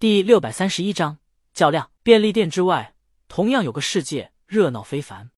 第六百三十一章较量。便利店之外，同样有个世界，热闹非凡。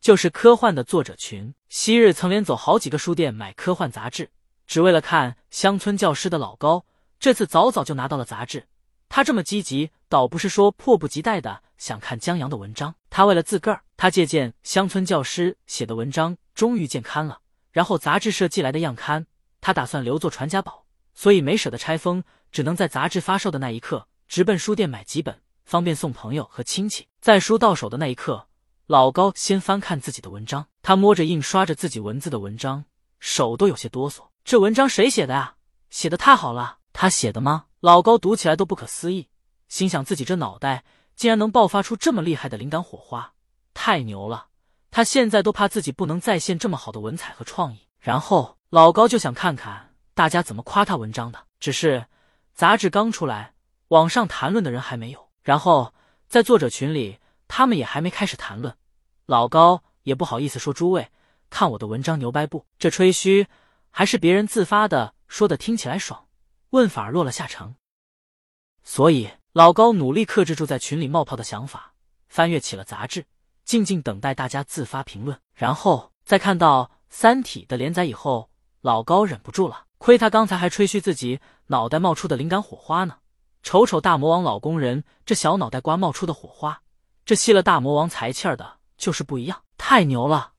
就是科幻的作者群。昔日曾连走好几个书店买科幻杂志，只为了看乡村教师的老高。这次早早就拿到了杂志。他这么积极，倒不是说迫不及待的想看江阳的文章。他为了自个儿，他借鉴乡村教师写的文章，终于见刊了。然后杂志社寄来的样刊，他打算留作传家宝，所以没舍得拆封，只能在杂志发售的那一刻直奔书店买几本，方便送朋友和亲戚。在书到手的那一刻，老高先翻看自己的文章，他摸着印刷着自己文字的文章，手都有些哆嗦。这文章谁写的啊？写的太好了！他写的吗？老高读起来都不可思议，心想自己这脑袋竟然能爆发出这么厉害的灵感火花，太牛了！他现在都怕自己不能再现这么好的文采和创意。然后老高就想看看大家怎么夸他文章的。只是杂志刚出来，网上谈论的人还没有。然后在作者群里，他们也还没开始谈论。老高也不好意思说：“诸位，看我的文章牛掰不？”这吹嘘还是别人自发的，说的听起来爽，问反而落了下乘。所以老高努力克制住在群里冒泡的想法，翻阅起了杂志。静静等待大家自发评论，然后在看到《三体》的连载以后，老高忍不住了。亏他刚才还吹嘘自己脑袋冒出的灵感火花呢，瞅瞅大魔王老工人这小脑袋瓜冒出的火花，这吸了大魔王财气儿的，就是不一样，太牛了！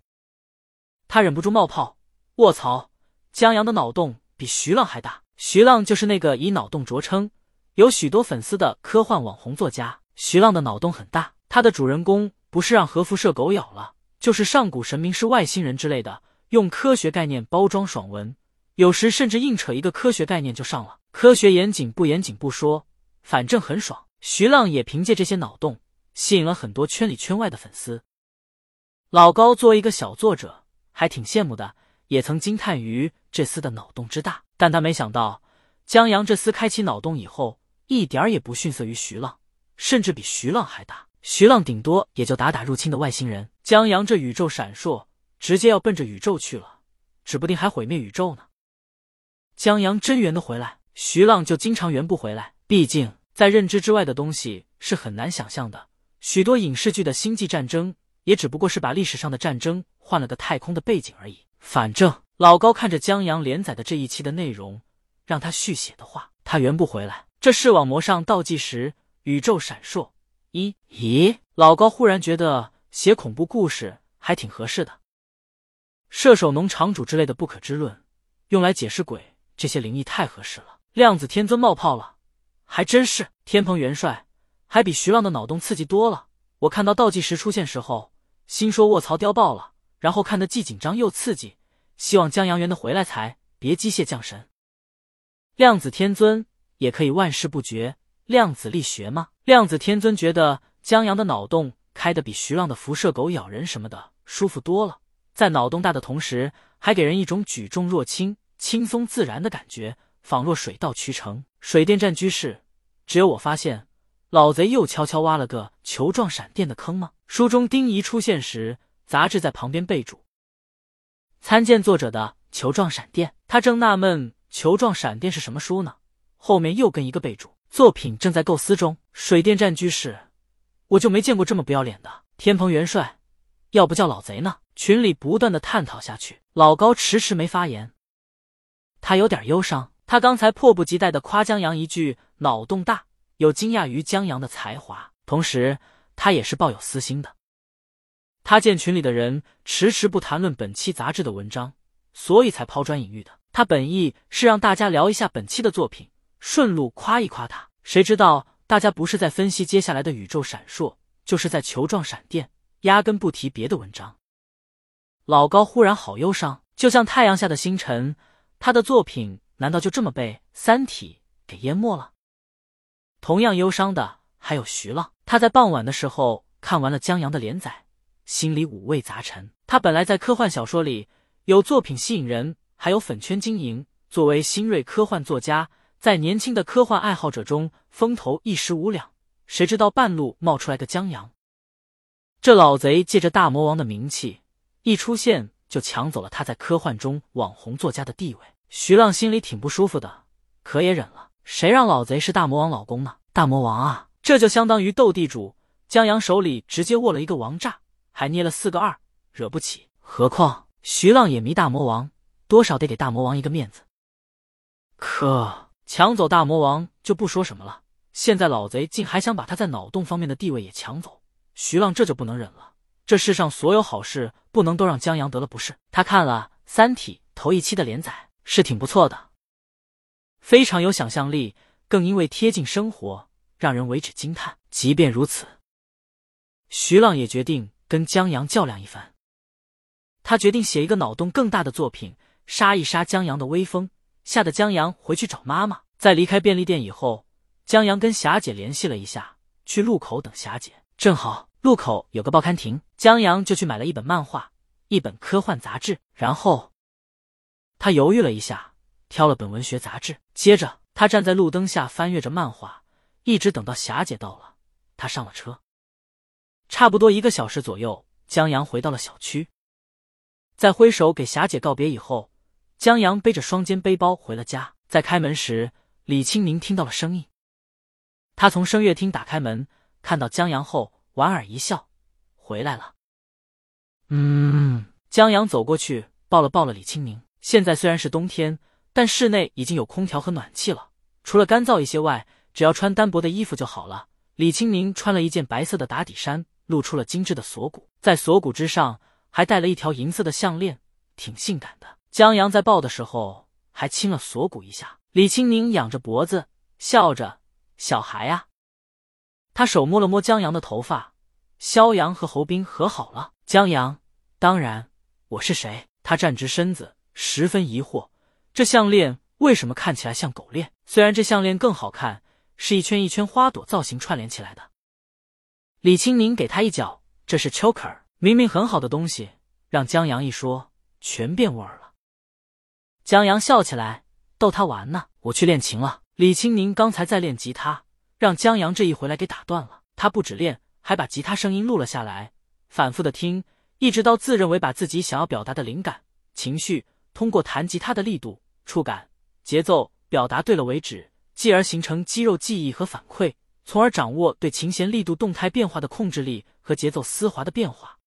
他忍不住冒泡：卧槽，江阳的脑洞比徐浪还大。徐浪就是那个以脑洞着称、有许多粉丝的科幻网红作家。徐浪的脑洞很大，他的主人公。不是让核辐射狗咬了，就是上古神明是外星人之类的，用科学概念包装爽文，有时甚至硬扯一个科学概念就上了。科学严谨不严谨不说，反正很爽。徐浪也凭借这些脑洞，吸引了很多圈里圈外的粉丝。老高作为一个小作者，还挺羡慕的，也曾惊叹于这厮的脑洞之大。但他没想到，江阳这厮开启脑洞以后，一点也不逊色于徐浪，甚至比徐浪还大。徐浪顶多也就打打入侵的外星人，江阳这宇宙闪烁，直接要奔着宇宙去了，指不定还毁灭宇宙呢。江阳真圆的回来，徐浪就经常圆不回来。毕竟在认知之外的东西是很难想象的。许多影视剧的星际战争，也只不过是把历史上的战争换了个太空的背景而已。反正老高看着江阳连载的这一期的内容，让他续写的话，他圆不回来。这视网膜上倒计时，宇宙闪烁。一咦，老高忽然觉得写恐怖故事还挺合适的，射手农场主之类的不可知论，用来解释鬼这些灵异太合适了。量子天尊冒泡了，还真是天蓬元帅，还比徐浪的脑洞刺激多了。我看到倒计时出现时候，心说卧槽碉爆了，然后看得既紧张又刺激，希望江阳元的回来才别机械降神。量子天尊也可以万事不绝。量子力学吗？量子天尊觉得江阳的脑洞开的比徐浪的辐射狗咬人什么的舒服多了，在脑洞大的同时，还给人一种举重若轻、轻松自然的感觉，仿若水到渠成。水电站居士，只有我发现，老贼又悄悄挖了个球状闪电的坑吗？书中丁仪出现时，杂志在旁边备注：参见作者的球状闪电。他正纳闷球状闪电是什么书呢，后面又跟一个备注。作品正在构思中。水电站居士，我就没见过这么不要脸的天蓬元帅，要不叫老贼呢？群里不断的探讨下去，老高迟迟没发言，他有点忧伤。他刚才迫不及待的夸江阳一句脑洞大，有惊讶于江阳的才华，同时他也是抱有私心的。他见群里的人迟迟不谈论本期杂志的文章，所以才抛砖引玉的。他本意是让大家聊一下本期的作品。顺路夸一夸他，谁知道大家不是在分析接下来的宇宙闪烁，就是在球状闪电，压根不提别的文章。老高忽然好忧伤，就像太阳下的星辰，他的作品难道就这么被《三体》给淹没了？同样忧伤的还有徐浪，他在傍晚的时候看完了江阳的连载，心里五味杂陈。他本来在科幻小说里有作品吸引人，还有粉圈经营，作为新锐科幻作家。在年轻的科幻爱好者中风头一时无两，谁知道半路冒出来个江阳，这老贼借着大魔王的名气一出现，就抢走了他在科幻中网红作家的地位。徐浪心里挺不舒服的，可也忍了。谁让老贼是大魔王老公呢？大魔王啊，这就相当于斗地主，江阳手里直接握了一个王炸，还捏了四个二，惹不起。何况徐浪也迷大魔王，多少得给大魔王一个面子。可抢走大魔王就不说什么了，现在老贼竟还想把他在脑洞方面的地位也抢走，徐浪这就不能忍了。这世上所有好事不能都让江阳得了不是。他看了《三体》头一期的连载，是挺不错的，非常有想象力，更因为贴近生活，让人为之惊叹。即便如此，徐浪也决定跟江阳较量一番。他决定写一个脑洞更大的作品，杀一杀江阳的威风，吓得江阳回去找妈妈。在离开便利店以后，江阳跟霞姐联系了一下，去路口等霞姐，正好。路口有个报刊亭，江阳就去买了一本漫画，一本科幻杂志。然后他犹豫了一下，挑了本文学杂志。接着他站在路灯下翻阅着漫画，一直等到霞姐到了，他上了车。差不多一个小时左右，江阳回到了小区，在挥手给霞姐告别以后，江阳背着双肩背包回了家。在开门时，李青宁听到了声音，他从声乐厅打开门，看到江阳后。莞尔一笑，回来了。嗯，江阳走过去抱了抱了李青宁。现在虽然是冬天，但室内已经有空调和暖气了，除了干燥一些外，只要穿单薄的衣服就好了。李青宁穿了一件白色的打底衫，露出了精致的锁骨，在锁骨之上还戴了一条银色的项链，挺性感的。江阳在抱的时候还亲了锁骨一下。李青宁仰着脖子，笑着：“小孩啊。”他手摸了摸江阳的头发，萧阳和侯斌和好了。江阳，当然，我是谁？他站直身子，十分疑惑，这项链为什么看起来像狗链？虽然这项链更好看，是一圈一圈花朵造型串联起来的。李青宁给他一脚，这是 choker，明明很好的东西，让江阳一说，全变味儿了。江阳笑起来，逗他玩呢。我去练琴了。李青宁刚才在练吉他。让江阳这一回来给打断了。他不止练，还把吉他声音录了下来，反复的听，一直到自认为把自己想要表达的灵感、情绪通过弹吉他的力度、触感、节奏表达对了为止，继而形成肌肉记忆和反馈，从而掌握对琴弦力度动态变化的控制力和节奏丝滑的变化。